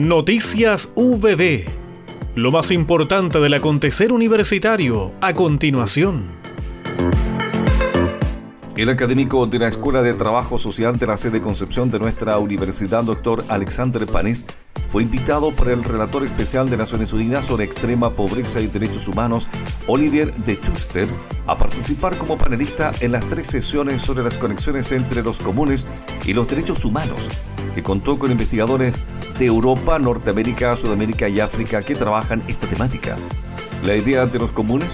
Noticias VB. Lo más importante del acontecer universitario a continuación. El académico de la Escuela de Trabajo Social de la sede Concepción de nuestra universidad, doctor Alexander Panis, fue invitado por el relator especial de Naciones Unidas sobre extrema pobreza y derechos humanos, Olivier de Chuster, a participar como panelista en las tres sesiones sobre las conexiones entre los comunes y los derechos humanos, que contó con investigadores de Europa, Norteamérica, Sudamérica y África que trabajan esta temática. La idea de los comunes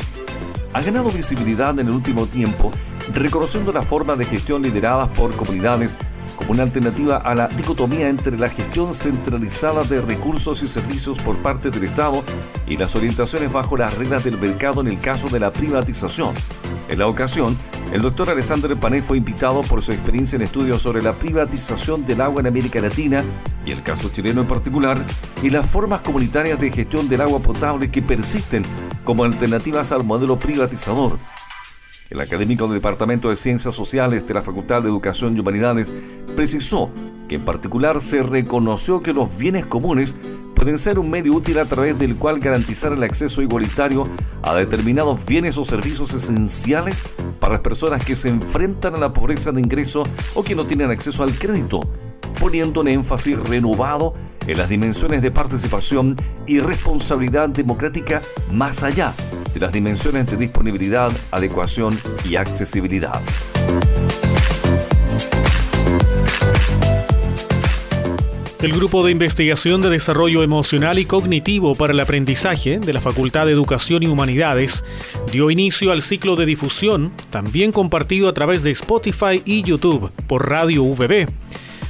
ha ganado visibilidad en el último tiempo, reconociendo la forma de gestión lideradas por comunidades como una alternativa a la dicotomía entre la gestión centralizada de recursos y servicios por parte del Estado y las orientaciones bajo las reglas del mercado en el caso de la privatización. En la ocasión, el doctor Alexander Pané fue invitado por su experiencia en estudios sobre la privatización del agua en América Latina y el caso chileno en particular, y las formas comunitarias de gestión del agua potable que persisten como alternativas al modelo privatizador. El académico del Departamento de Ciencias Sociales de la Facultad de Educación y Humanidades precisó que en particular se reconoció que los bienes comunes pueden ser un medio útil a través del cual garantizar el acceso igualitario a determinados bienes o servicios esenciales para las personas que se enfrentan a la pobreza de ingreso o que no tienen acceso al crédito, poniendo un énfasis renovado en las dimensiones de participación y responsabilidad democrática más allá de las dimensiones de disponibilidad, adecuación y accesibilidad. El Grupo de Investigación de Desarrollo Emocional y Cognitivo para el Aprendizaje de la Facultad de Educación y Humanidades dio inicio al ciclo de difusión, también compartido a través de Spotify y YouTube por Radio VB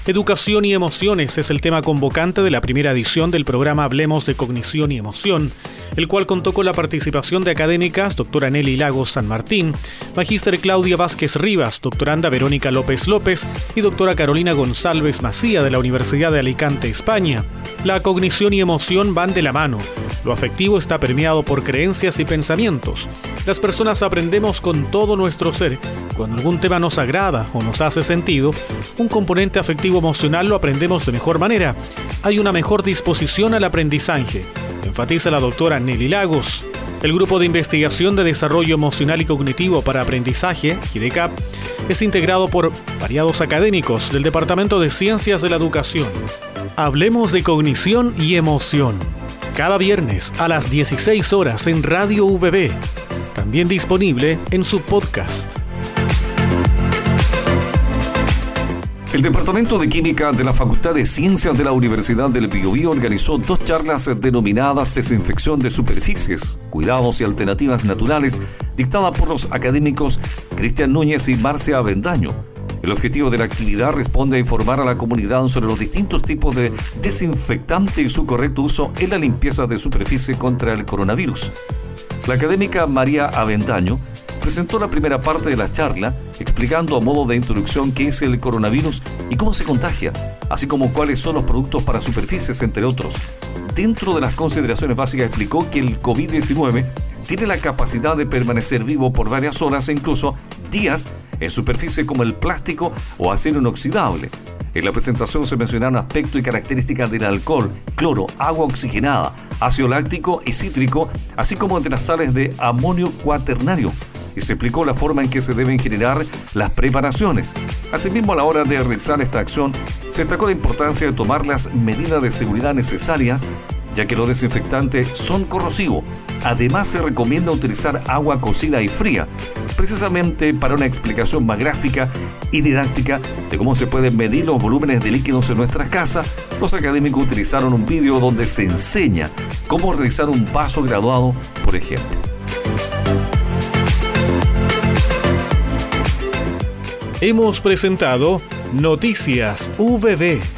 Educación y emociones es el tema convocante de la primera edición del programa Hablemos de Cognición y Emoción, el cual contó con la participación de académicas doctora Nelly Lagos San Martín, magíster Claudia Vázquez Rivas, doctoranda Verónica López López y doctora Carolina González Macía de la Universidad de Alicante, España. La cognición y emoción van de la mano. Lo afectivo está permeado por creencias y pensamientos. Las personas aprendemos con todo nuestro ser. Cuando algún tema nos agrada o nos hace sentido, un componente afectivo emocional lo aprendemos de mejor manera. Hay una mejor disposición al aprendizaje, enfatiza la doctora Nelly Lagos. El Grupo de Investigación de Desarrollo Emocional y Cognitivo para Aprendizaje, GIDECAP, es integrado por variados académicos del Departamento de Ciencias de la Educación. Hablemos de cognición y emoción. Cada viernes a las 16 horas en Radio VB. También disponible en su podcast. El Departamento de Química de la Facultad de Ciencias de la Universidad del Biobío organizó dos charlas denominadas Desinfección de Superficies, Cuidados y Alternativas Naturales, dictadas por los académicos Cristian Núñez y Marcia Avendaño. El objetivo de la actividad responde a informar a la comunidad sobre los distintos tipos de desinfectante y su correcto uso en la limpieza de superficie contra el coronavirus. La académica María Avendaño presentó la primera parte de la charla explicando a modo de introducción qué es el coronavirus y cómo se contagia, así como cuáles son los productos para superficies, entre otros. Dentro de las consideraciones básicas explicó que el COVID-19 tiene la capacidad de permanecer vivo por varias horas e incluso días en superficie como el plástico o acero inoxidable. En la presentación se mencionaron aspectos y características del alcohol, cloro, agua oxigenada, ácido láctico y cítrico, así como de las sales de amonio cuaternario, y se explicó la forma en que se deben generar las preparaciones. Asimismo, a la hora de realizar esta acción, se destacó la importancia de tomar las medidas de seguridad necesarias ya que los desinfectantes son corrosivos. Además se recomienda utilizar agua cocida y fría, precisamente para una explicación más gráfica y didáctica de cómo se pueden medir los volúmenes de líquidos en nuestras casas. Los académicos utilizaron un vídeo donde se enseña cómo realizar un paso graduado, por ejemplo. hemos presentado Noticias VB